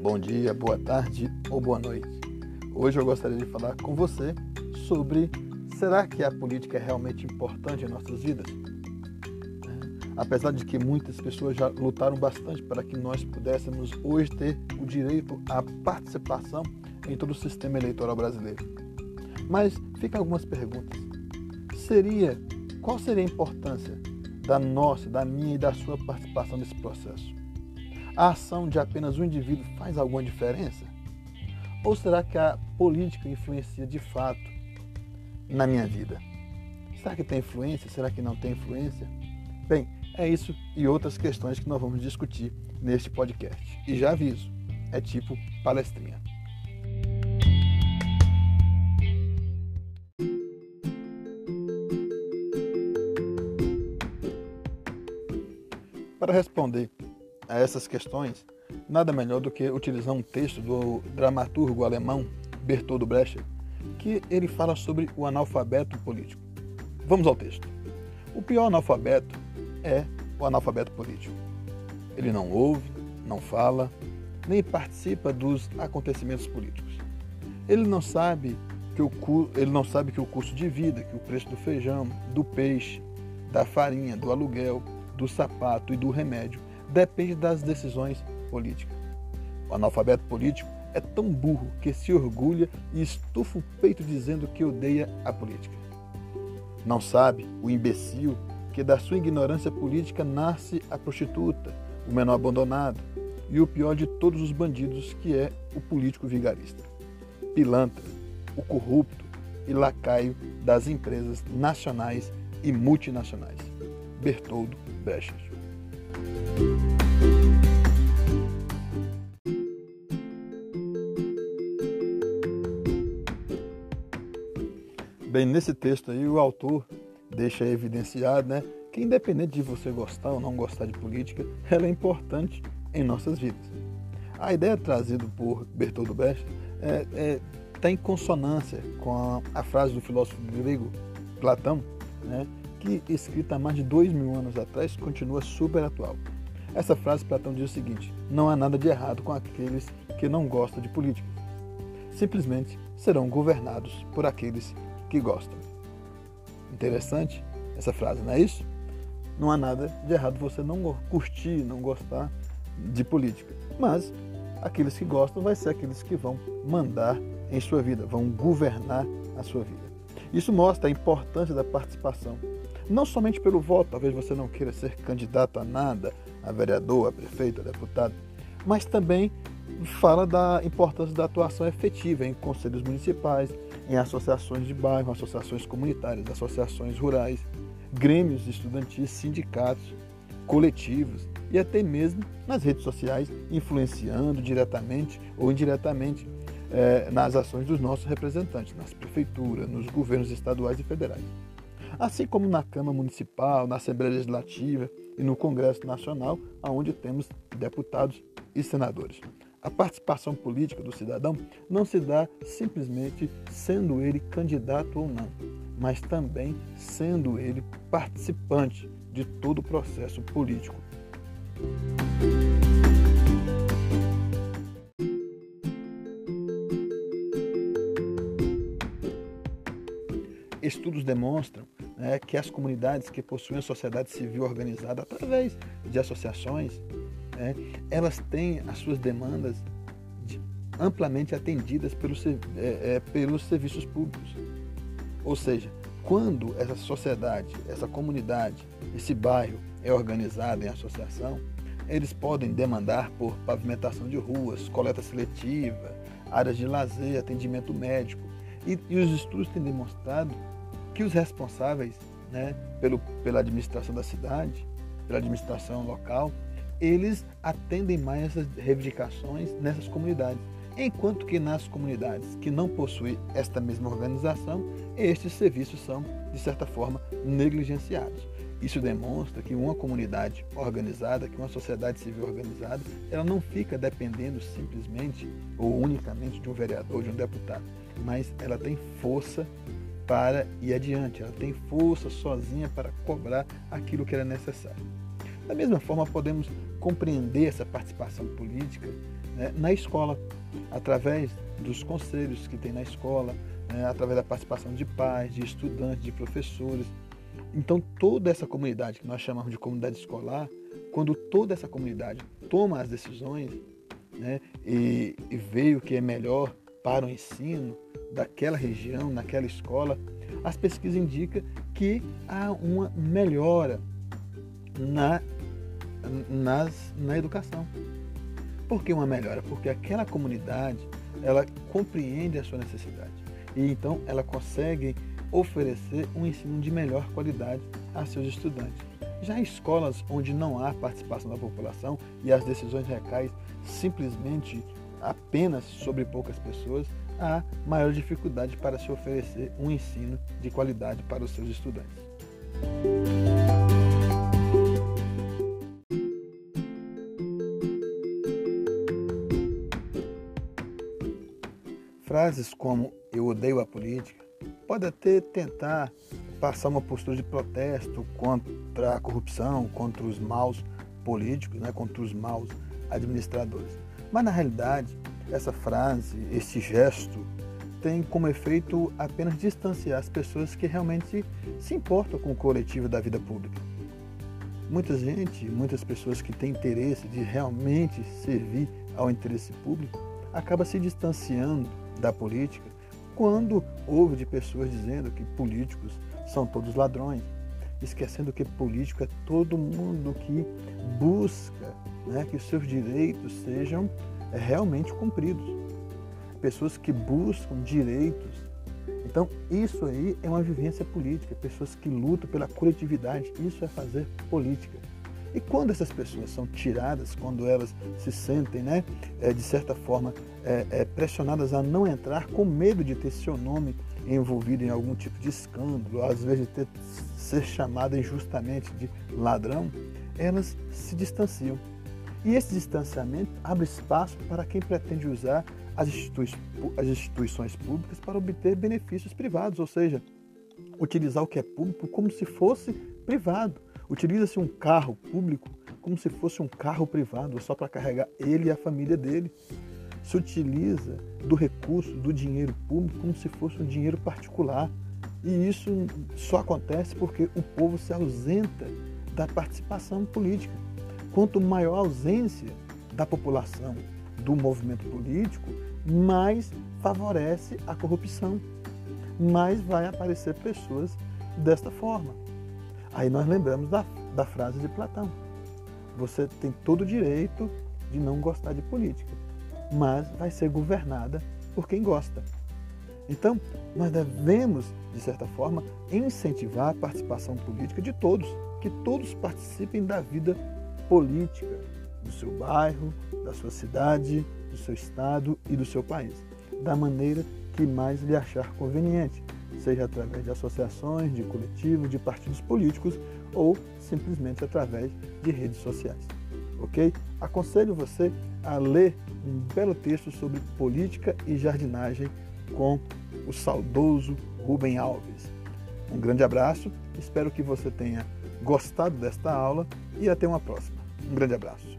bom dia, boa tarde ou boa noite. Hoje eu gostaria de falar com você sobre será que a política é realmente importante em nossas vidas? É, apesar de que muitas pessoas já lutaram bastante para que nós pudéssemos hoje ter o direito à participação em todo o sistema eleitoral brasileiro. Mas ficam algumas perguntas. Seria qual seria a importância da nossa, da minha e da sua participação nesse processo? A ação de apenas um indivíduo faz alguma diferença? Ou será que a política influencia de fato na minha vida? Será que tem influência? Será que não tem influência? Bem, é isso e outras questões que nós vamos discutir neste podcast. E já aviso, é tipo palestrinha. Para responder a essas questões, nada melhor do que utilizar um texto do dramaturgo alemão Bertold Brecht, que ele fala sobre o analfabeto político. Vamos ao texto. O pior analfabeto é o analfabeto político. Ele não ouve, não fala, nem participa dos acontecimentos políticos. Ele não sabe que o ele não sabe que o custo de vida, que o preço do feijão, do peixe, da farinha, do aluguel, do sapato e do remédio depende das decisões políticas. O analfabeto político é tão burro que se orgulha e estufa o peito dizendo que odeia a política. Não sabe o imbecil que da sua ignorância política nasce a prostituta, o menor abandonado e o pior de todos os bandidos, que é o político vigarista. Pilantra, o corrupto e lacaio das empresas nacionais e multinacionais. Bertoldo Brecht. Bem, nesse texto aí, o autor deixa evidenciado né, que, independente de você gostar ou não gostar de política, ela é importante em nossas vidas. A ideia trazida por Bertoldo Brecht é, é, tá em consonância com a, a, frase do filósofo grego Platão, né, que, escrita há mais de dois mil anos atrás, continua super atual. Essa frase Platão diz o seguinte: não há nada de errado com aqueles que não gostam de política. Simplesmente serão governados por aqueles que gostam. Interessante essa frase, não é isso? Não há nada de errado você não curtir, não gostar de política. Mas aqueles que gostam vai ser aqueles que vão mandar em sua vida, vão governar a sua vida. Isso mostra a importância da participação. Não somente pelo voto, talvez você não queira ser candidato a nada, a vereador, a prefeito, a deputado, mas também fala da importância da atuação efetiva em conselhos municipais, em associações de bairro, associações comunitárias, associações rurais, grêmios estudantis, sindicatos, coletivos e até mesmo nas redes sociais, influenciando diretamente ou indiretamente eh, nas ações dos nossos representantes, nas prefeituras, nos governos estaduais e federais. Assim como na Câmara Municipal, na Assembleia Legislativa e no Congresso Nacional, onde temos deputados e senadores. A participação política do cidadão não se dá simplesmente sendo ele candidato ou não, mas também sendo ele participante de todo o processo político. Estudos demonstram né, que as comunidades que possuem a sociedade civil organizada através de associações, né, elas têm as suas demandas de, amplamente atendidas pelos, é, é, pelos serviços públicos. Ou seja, quando essa sociedade, essa comunidade, esse bairro é organizado em associação, eles podem demandar por pavimentação de ruas, coleta seletiva, áreas de lazer, atendimento médico. E, e os estudos têm demonstrado que os responsáveis né, pelo, pela administração da cidade, pela administração local, eles atendem mais essas reivindicações nessas comunidades. Enquanto que nas comunidades que não possuem esta mesma organização, estes serviços são, de certa forma, negligenciados. Isso demonstra que uma comunidade organizada, que uma sociedade civil organizada, ela não fica dependendo simplesmente ou unicamente de um vereador, de um deputado, mas ela tem força para ir adiante, ela tem força sozinha para cobrar aquilo que era necessário. Da mesma forma, podemos compreender essa participação política né, na escola, através dos conselhos que tem na escola, né, através da participação de pais, de estudantes, de professores. Então, toda essa comunidade que nós chamamos de comunidade escolar, quando toda essa comunidade toma as decisões né, e, e vê o que é melhor para o ensino daquela região, naquela escola, as pesquisas indicam que há uma melhora na, nas, na educação. Por que uma melhora? Porque aquela comunidade ela compreende a sua necessidade e então ela consegue oferecer um ensino de melhor qualidade a seus estudantes. Já escolas onde não há participação da população e as decisões recaem simplesmente apenas sobre poucas pessoas, há maior dificuldade para se oferecer um ensino de qualidade para os seus estudantes. Frases como eu odeio a política pode até tentar passar uma postura de protesto contra a corrupção, contra os maus políticos, né, contra os maus administradores. Mas na realidade, essa frase, esse gesto, tem como efeito apenas distanciar as pessoas que realmente se importam com o coletivo da vida pública. Muita gente, muitas pessoas que têm interesse de realmente servir ao interesse público, acaba se distanciando da política quando ouve de pessoas dizendo que políticos são todos ladrões, esquecendo que político é todo mundo que busca né, que os seus direitos sejam é, realmente cumpridos. Pessoas que buscam direitos. Então, isso aí é uma vivência política, pessoas que lutam pela coletividade, isso é fazer política. E quando essas pessoas são tiradas, quando elas se sentem, né, é, de certa forma, é, é, pressionadas a não entrar com medo de ter seu nome envolvido em algum tipo de escândalo, às vezes de ter, ser chamada injustamente de ladrão, elas se distanciam. E esse distanciamento abre espaço para quem pretende usar as, institui as instituições públicas para obter benefícios privados, ou seja, utilizar o que é público como se fosse privado Utiliza-se um carro público como se fosse um carro privado, só para carregar ele e a família dele. Se utiliza do recurso, do dinheiro público, como se fosse um dinheiro particular. E isso só acontece porque o povo se ausenta da participação política. Quanto maior a ausência da população do movimento político, mais favorece a corrupção, mais vai aparecer pessoas desta forma. Aí nós lembramos da, da frase de Platão. Você tem todo o direito de não gostar de política, mas vai ser governada por quem gosta. Então, nós devemos, de certa forma, incentivar a participação política de todos, que todos participem da vida política do seu bairro, da sua cidade, do seu estado e do seu país, da maneira que mais lhe achar conveniente seja através de associações, de coletivos, de partidos políticos ou simplesmente através de redes sociais. Ok? Aconselho você a ler um belo texto sobre política e jardinagem com o saudoso Rubem Alves. Um grande abraço, espero que você tenha gostado desta aula e até uma próxima. Um grande abraço.